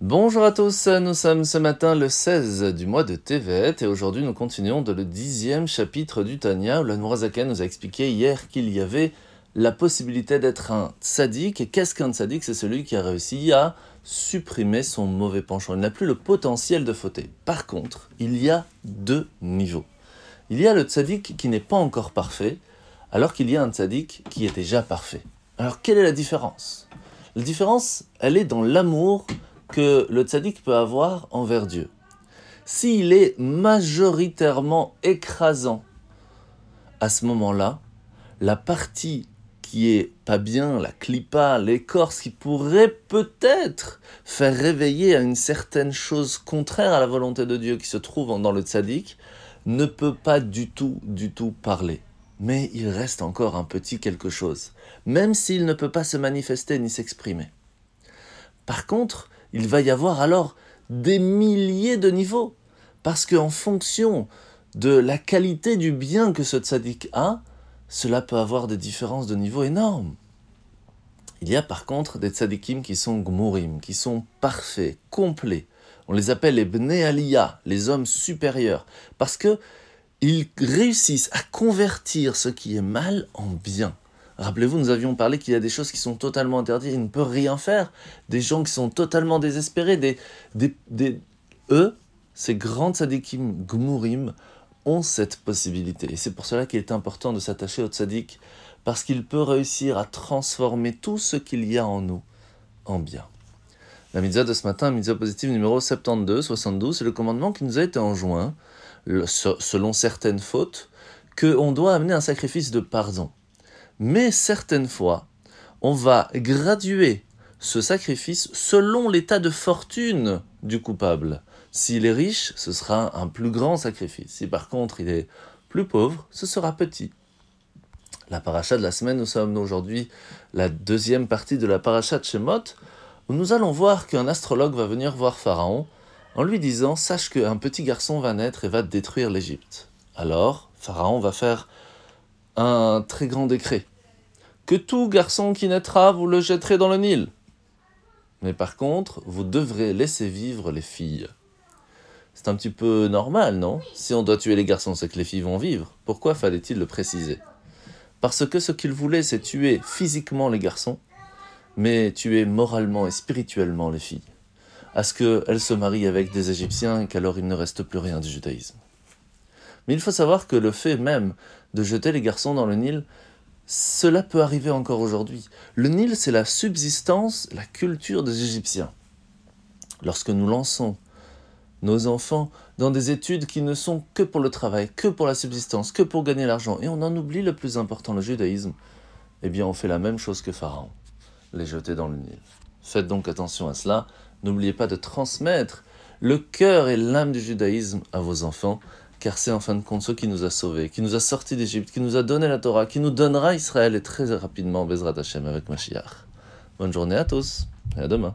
Bonjour à tous, nous sommes ce matin le 16 du mois de Tevet et aujourd'hui nous continuons de le dixième chapitre du Tanya où la Nourazaken nous a expliqué hier qu'il y avait la possibilité d'être un tzaddik. Et qu'est-ce qu'un tzaddik C'est celui qui a réussi à supprimer son mauvais penchant. Il n'a plus le potentiel de fauter. Par contre, il y a deux niveaux. Il y a le tzaddik qui n'est pas encore parfait, alors qu'il y a un tzaddik qui est déjà parfait. Alors quelle est la différence? La différence, elle est dans l'amour que le tzaddik peut avoir envers Dieu. S'il est majoritairement écrasant, à ce moment-là, la partie qui est pas bien, la clipa, l'écorce, qui pourrait peut-être faire réveiller à une certaine chose contraire à la volonté de Dieu qui se trouve dans le tzaddik, ne peut pas du tout, du tout parler. Mais il reste encore un petit quelque chose, même s'il ne peut pas se manifester ni s'exprimer. Par contre, il va y avoir alors des milliers de niveaux. Parce qu'en fonction de la qualité du bien que ce tzaddik a, cela peut avoir des différences de niveau énormes. Il y a par contre des tzaddikim qui sont gmurim, qui sont parfaits, complets. On les appelle les bnei aliyah, les hommes supérieurs, parce que ils réussissent à convertir ce qui est mal en bien. Rappelez-vous, nous avions parlé qu'il y a des choses qui sont totalement interdites, ils ne peuvent rien faire. Des gens qui sont totalement désespérés, des, des, eux, ces grands tzadikim gmurim, ont cette possibilité. Et c'est pour cela qu'il est important de s'attacher au tzadik, parce qu'il peut réussir à transformer tout ce qu'il y a en nous en bien. La mitzvah de ce matin, mitzvah positive numéro 72, 72, c'est le commandement qui nous a été enjoint, selon certaines fautes, qu'on doit amener un sacrifice de pardon. Mais certaines fois, on va graduer ce sacrifice selon l'état de fortune du coupable. S'il est riche, ce sera un plus grand sacrifice. Si par contre il est plus pauvre, ce sera petit. La paracha de la semaine, nous sommes aujourd'hui la deuxième partie de la paracha de Shemot, où nous allons voir qu'un astrologue va venir voir Pharaon en lui disant Sache qu'un petit garçon va naître et va détruire l'Égypte. Alors, Pharaon va faire un très grand décret que tout garçon qui naîtra, vous le jetterez dans le Nil. Mais par contre, vous devrez laisser vivre les filles. C'est un petit peu normal, non? Si on doit tuer les garçons, c'est que les filles vont vivre. Pourquoi fallait-il le préciser? Parce que ce qu'il voulait, c'est tuer physiquement les garçons, mais tuer moralement et spirituellement les filles. À ce qu'elles se marient avec des Égyptiens et qu'alors il ne reste plus rien du judaïsme. Mais il faut savoir que le fait même de jeter les garçons dans le Nil, cela peut arriver encore aujourd'hui. Le Nil, c'est la subsistance, la culture des Égyptiens. Lorsque nous lançons nos enfants dans des études qui ne sont que pour le travail, que pour la subsistance, que pour gagner l'argent, et on en oublie le plus important, le judaïsme, eh bien on fait la même chose que Pharaon, les jeter dans le Nil. Faites donc attention à cela, n'oubliez pas de transmettre le cœur et l'âme du judaïsme à vos enfants, car c'est en fin de compte ce qui nous a sauvés, qui nous a sortis d'Égypte, qui nous a donné la Torah, qui nous donnera Israël et très rapidement Bezrat Hashem avec Mashiach. Bonne journée à tous et à demain.